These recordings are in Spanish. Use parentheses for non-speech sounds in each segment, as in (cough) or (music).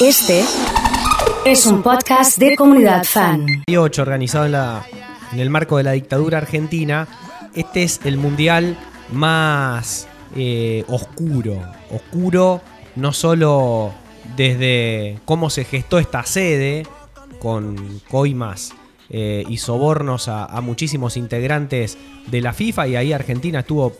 Este es un podcast de comunidad fan. 2018, organizado en, la, en el marco de la dictadura argentina, este es el mundial más eh, oscuro. Oscuro no solo desde cómo se gestó esta sede, con coimas eh, y sobornos a, a muchísimos integrantes de la FIFA, y ahí Argentina estuvo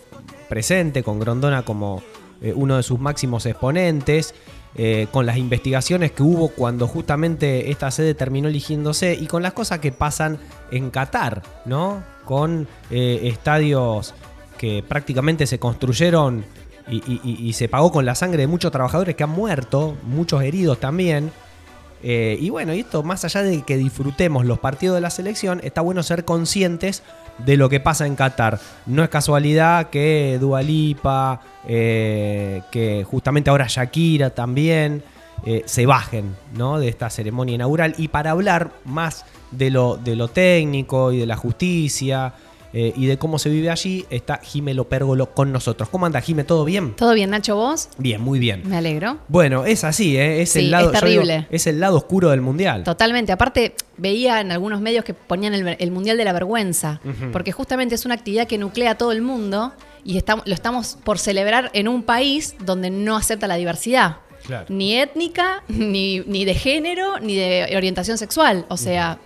presente con Grondona como eh, uno de sus máximos exponentes. Eh, con las investigaciones que hubo cuando justamente esta sede terminó eligiéndose y con las cosas que pasan en Qatar, ¿no? Con eh, estadios que prácticamente se construyeron y, se pagó con la sangre de muchos trabajadores que han muerto, muchos heridos también. Eh, y bueno, y esto más allá de que disfrutemos los partidos de la selección, está bueno ser conscientes de lo que pasa en Qatar. No es casualidad que Dualipa, que justamente ahora Shakira también, eh, se bajen ¿no? de esta ceremonia inaugural. Y para hablar más de lo, de lo técnico y de la justicia eh, y de cómo se vive allí, está Jimelo Pérgolo con nosotros. ¿Cómo anda Jime? ¿Todo bien? ¿Todo bien, Nacho, vos? Bien, muy bien. Me alegro. Bueno, es así, ¿eh? es Sí, el lado es digo, terrible. es el lado oscuro del mundial. Totalmente. Aparte, veía en algunos medios que ponían el, el Mundial de la Vergüenza, porque justamente es una actividad que nuclea a todo el mundo y lo estamos por celebrar en un país donde no acepta la diversidad. Claro. Ni étnica, ni, ni de género, ni de orientación sexual. O sea,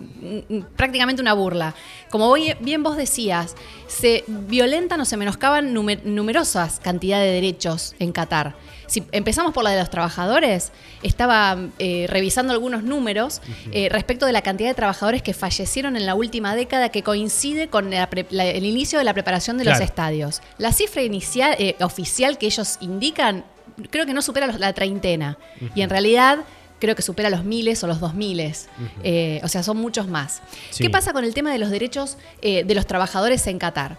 prácticamente una burla. Como bien vos decías, se violentan o se menoscaban numer- numerosas cantidades de derechos en Qatar. Si empezamos por la de los trabajadores, estaba eh, revisando algunos números eh, respecto de la cantidad de trabajadores que fallecieron en la última década que coincide con la pre- la- el inicio de la preparación de los estadios. La cifra inicial, eh, oficial que ellos indican, creo que no supera los- la treintena. Y en realidad creo que supera los miles o los dos miles. Eh, o sea, son muchos más. Sí. ¿Qué pasa con el tema de los derechos eh, de los trabajadores en Qatar?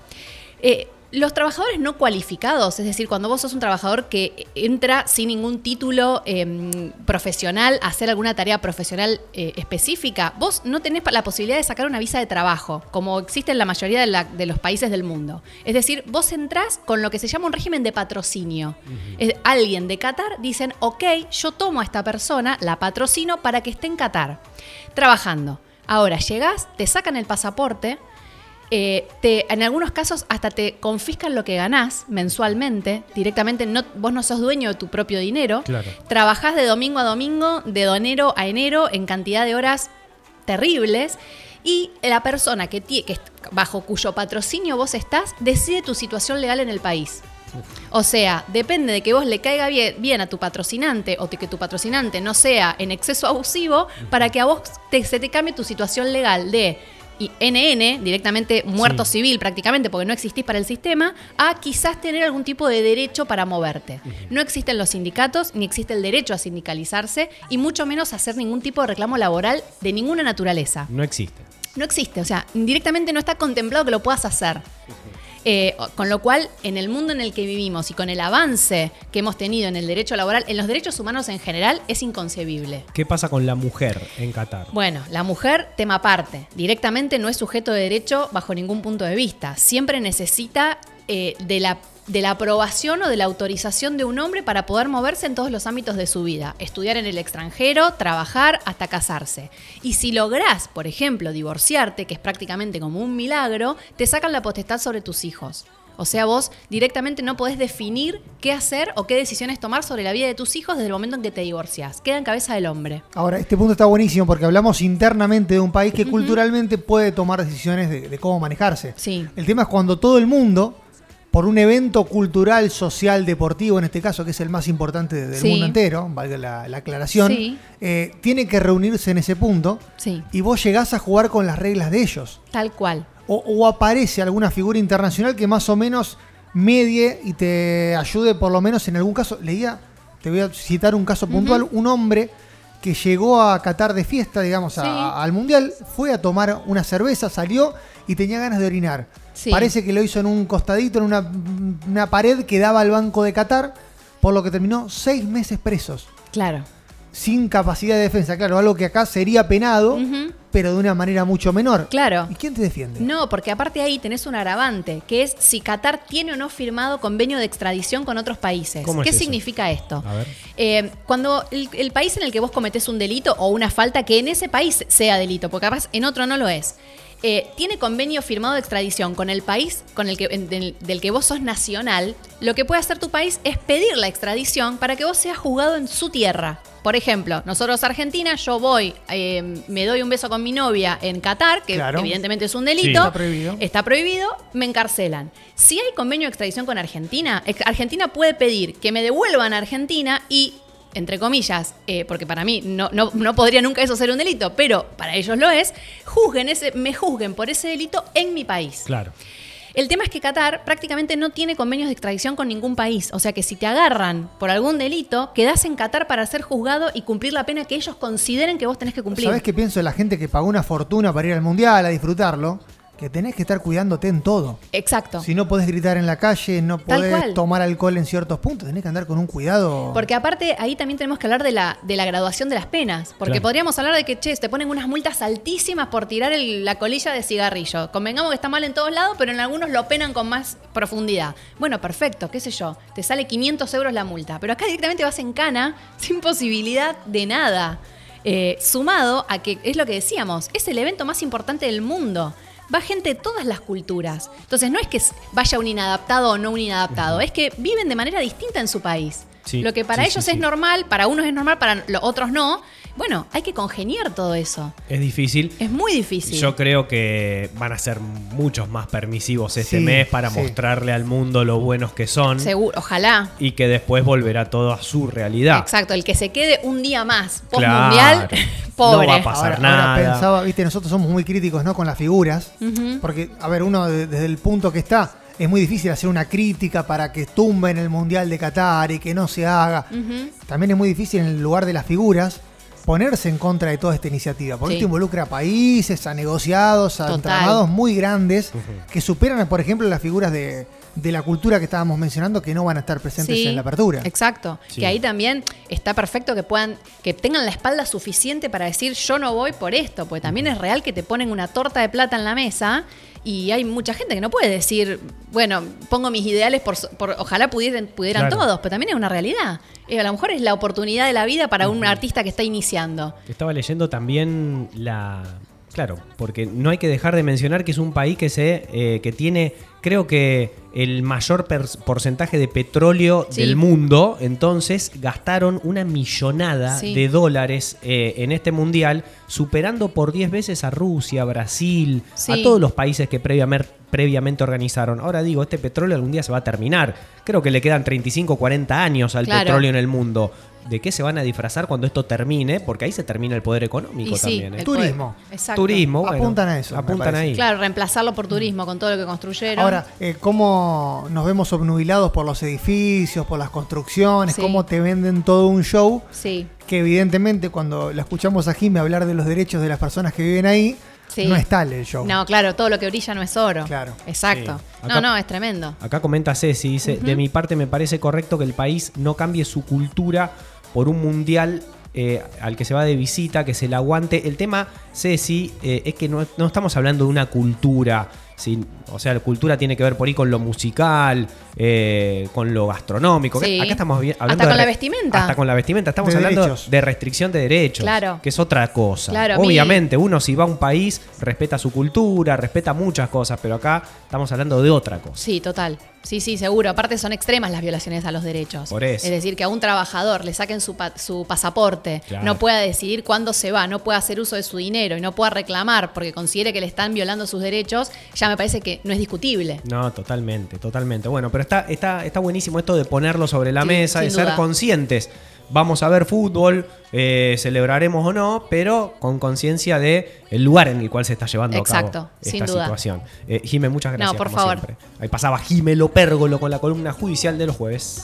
Eh, los trabajadores no cualificados, es decir, cuando vos sos un trabajador que entra sin ningún título eh, profesional a hacer alguna tarea profesional eh, específica, vos no tenés la posibilidad de sacar una visa de trabajo, como existe en la mayoría de, la- de los países del mundo. Es decir, vos entrás con lo que se llama un régimen de patrocinio. Es- alguien de Qatar dicen, ok, yo tomo a esta persona, la patrocino para que esté en Qatar, trabajando. Ahora llegás, te sacan el pasaporte, eh, te, en algunos casos hasta te confiscan lo que ganás mensualmente, directamente no, vos no sos dueño de tu propio dinero, Claro. trabajás de domingo a domingo, de enero a enero, en cantidad de horas terribles, y la persona que, bajo cuyo patrocinio vos estás decide tu situación legal en el país. O sea, depende de que vos le caiga bien, bien a tu patrocinante o de que tu patrocinante no sea en exceso abusivo para que a vos te- se te cambie tu situación legal de y NN, directamente muerto Sí. civil prácticamente porque no existís para el sistema, a quizás tener algún tipo de derecho para moverte. No existen los sindicatos, ni existe el derecho a sindicalizarse y mucho menos hacer ningún tipo de reclamo laboral de ninguna naturaleza. No existe. No existe, o sea, directamente no está contemplado que lo puedas hacer. Eh, con lo cual, en el mundo en el que vivimos y con el avance que hemos tenido en el derecho laboral, en los derechos humanos en general, es inconcebible. ¿Qué pasa con la mujer en Qatar? Bueno, la mujer, tema aparte, directamente no es sujeto de derecho bajo ningún punto de vista. Siempre necesita eh, de, la, de la aprobación o de la autorización de un hombre para poder moverse en todos los ámbitos de su vida. Estudiar en el extranjero, trabajar, hasta casarse. Y si lográs, por ejemplo, divorciarte, que es prácticamente como un milagro, te sacan la potestad sobre tus hijos. O sea, vos directamente no podés definir qué hacer o qué decisiones tomar sobre la vida de tus hijos desde el momento en que te divorcias. Queda en cabeza del hombre. Ahora, este punto está buenísimo porque hablamos internamente de un país que culturalmente puede tomar decisiones de, de cómo manejarse. Sí. El tema es cuando todo el mundo, por un evento cultural, social, deportivo, en este caso, que es el más importante del Sí. mundo entero, valga la, la aclaración, Sí. eh, tiene que reunirse en ese punto Sí. y vos llegás a jugar con las reglas de ellos. Tal cual. O, o aparece alguna figura internacional que más o menos medie y te ayude, por lo menos en algún caso. Leía, te voy a citar un caso puntual: un hombre que llegó a Qatar de fiesta, digamos, a- al mundial, fue a tomar una cerveza, salió y tenía ganas de orinar. Sí. Parece que lo hizo en un costadito, en una, una pared que daba al banco de Qatar, por lo que terminó seis meses presos Claro. sin capacidad de defensa. Claro, algo que acá sería penado, pero de una manera mucho menor. Claro. ¿Y quién te defiende? No, porque aparte ahí tenés un agravante, que es si Qatar tiene o no firmado convenio de extradición con otros países. ¿Cómo es ¿Qué eso? significa esto? A ver. Eh, cuando el, el país en el que vos cometés un delito o una falta que en ese país sea delito, porque capaz en otro no lo es, eh, tiene convenio firmado de extradición con el país con el que, en- del, del que vos sos nacional, lo que puede hacer tu país es pedir la extradición para que vos seas juzgado en su tierra. Por ejemplo, nosotros Argentina, yo voy, eh, me doy un beso con mi novia en Qatar, que Claro. evidentemente es un Sí. delito. Está prohibido. Está prohibido, me encarcelan. Si hay convenio de extradición con Argentina, Argentina puede pedir que me devuelvan a Argentina y, entre comillas, eh, porque para mí no, no, no podría nunca eso ser un delito, pero para ellos lo es, juzguen ese, me juzguen por ese delito en mi país. Claro. El tema es que Qatar prácticamente no tiene convenios de extradición con ningún país. O sea que si te agarran por algún delito, quedás en Qatar para ser juzgado y cumplir la pena que ellos consideren que vos tenés que cumplir. ¿Sabés qué pienso de la gente que pagó una fortuna para ir al mundial a disfrutarlo? Que tenés que estar cuidándote en todo. Exacto. Si no podés gritar en la calle, no podés tomar alcohol en ciertos puntos, tenés que andar con un cuidado. Porque aparte ahí también tenemos que hablar de la, de la graduación de las penas. Porque Claro. podríamos hablar de que, che, te ponen unas multas altísimas por tirar el- la colilla de cigarrillo. Convengamos que está mal en todos lados, pero en algunos lo penan con más profundidad. Bueno, perfecto, qué sé yo. Te sale 500 euros la multa. Pero acá directamente vas en cana (laughs) sin posibilidad de nada. Eh, sumado a que, es lo que decíamos, es el evento más importante del mundo. Va gente de todas las culturas. Entonces no es que vaya un inadaptado o no un inadaptado, es que viven de manera distinta en su país. Sí, Lo que para sí, ellos sí, es sí. normal, para unos es normal, para los otros no. Bueno, hay que congeniar todo eso. Es difícil. Es muy difícil. Yo creo que van a ser muchos más permisivos este Sí, mes para sí. mostrarle al mundo lo buenos que son Seguro, ojalá. y que después volverá todo a su realidad. Exacto, el que se quede un día más post Claro. (laughs) pobre. No va a pasar ahora, nada. ahora pensaba, viste, nosotros somos muy críticos, ¿no? Con las figuras. Porque, a ver, uno de- desde el punto que está, es muy difícil hacer una crítica para que tumben el Mundial de Qatar y que no se haga. También es muy difícil en el lugar de las figuras ponerse en contra de toda esta iniciativa. Porque Sí. esto involucra a países, a negociados, a Total. entramados muy grandes que superan, por ejemplo, las figuras de, de la cultura que estábamos mencionando que no van a estar presentes Sí, en la apertura. Exacto. Sí. Que ahí también está perfecto que puedan, que tengan la espalda suficiente para decir yo no voy por esto, porque también es real que te ponen una torta de plata en la mesa y hay mucha gente que no puede decir, bueno, pongo mis ideales por, por- ojalá pudieran, pudieran Claro. todos, pero también es una realidad. Eh, a lo mejor es la oportunidad de la vida para un artista que está iniciando. Estaba leyendo también la. Claro, porque no hay que dejar de mencionar que es un país que se eh, que tiene, creo que el mayor porcentaje de petróleo Sí. del mundo. Entonces gastaron una millonada Sí. de dólares eh, en este mundial, superando por 10 veces a Rusia, Brasil, Sí. a todos los países que previamente, previamente organizaron. Ahora digo, este petróleo algún día se va a terminar. Creo que le quedan 35, 40 años al Claro. petróleo en el mundo. ¿De qué se van a disfrazar cuando esto termine? Porque ahí se termina el poder económico Y sí, también. ¿eh? el Turismo. Exacto. Turismo, bueno, Apuntan a eso, Apuntan ahí. Claro, reemplazarlo por turismo con todo lo que construyeron. Ahora, eh, cómo nos vemos obnubilados por los edificios, por las construcciones, Sí. cómo te venden todo un show, sí. que evidentemente cuando la escuchamos a Jimmy hablar de los derechos de las personas que viven ahí, Sí. no es tal el show. No, claro, todo lo que brilla no es oro. Claro. Exacto. Sí. No, Acá- no, es tremendo. Acá comenta Ceci, dice, de mi parte me parece correcto que el país no cambie su cultura por un mundial eh, al que se va de visita, que se la aguante. El tema, Ceci, eh, es que no, no estamos hablando de una cultura. ¿Sí? O sea, la cultura tiene que ver por ahí con lo musical, eh, con lo gastronómico. Sí. Acá estamos hablando Hasta de con la re- vestimenta. Hasta con la vestimenta. Estamos De hablando derechos. de restricción de derechos. Claro. Que es otra cosa. Claro, Obviamente, uno si va a un país, respeta su cultura, respeta muchas cosas, pero acá estamos hablando de otra cosa. Sí, total. Sí, sí, seguro. Aparte son extremas las violaciones a los derechos. Por eso. Es decir, que a un trabajador le saquen su, pa- su pasaporte, Claro. no pueda decidir cuándo se va, no pueda hacer uso de su dinero y no pueda reclamar porque considere que le están violando sus derechos, ya me parece que no es discutible. No, totalmente, totalmente. Bueno, pero está, está, está buenísimo esto de ponerlo sobre la Sí, mesa, de sin ser duda. conscientes. Vamos a ver fútbol, eh, celebraremos o no, pero con conciencia de el lugar en el cual se está llevando a Exacto, cabo sin esta duda. situación. Eh, Jime, muchas gracias. No, por como favor. siempre. Ahí pasaba Jime Lopérgolo con la columna judicial de los jueves.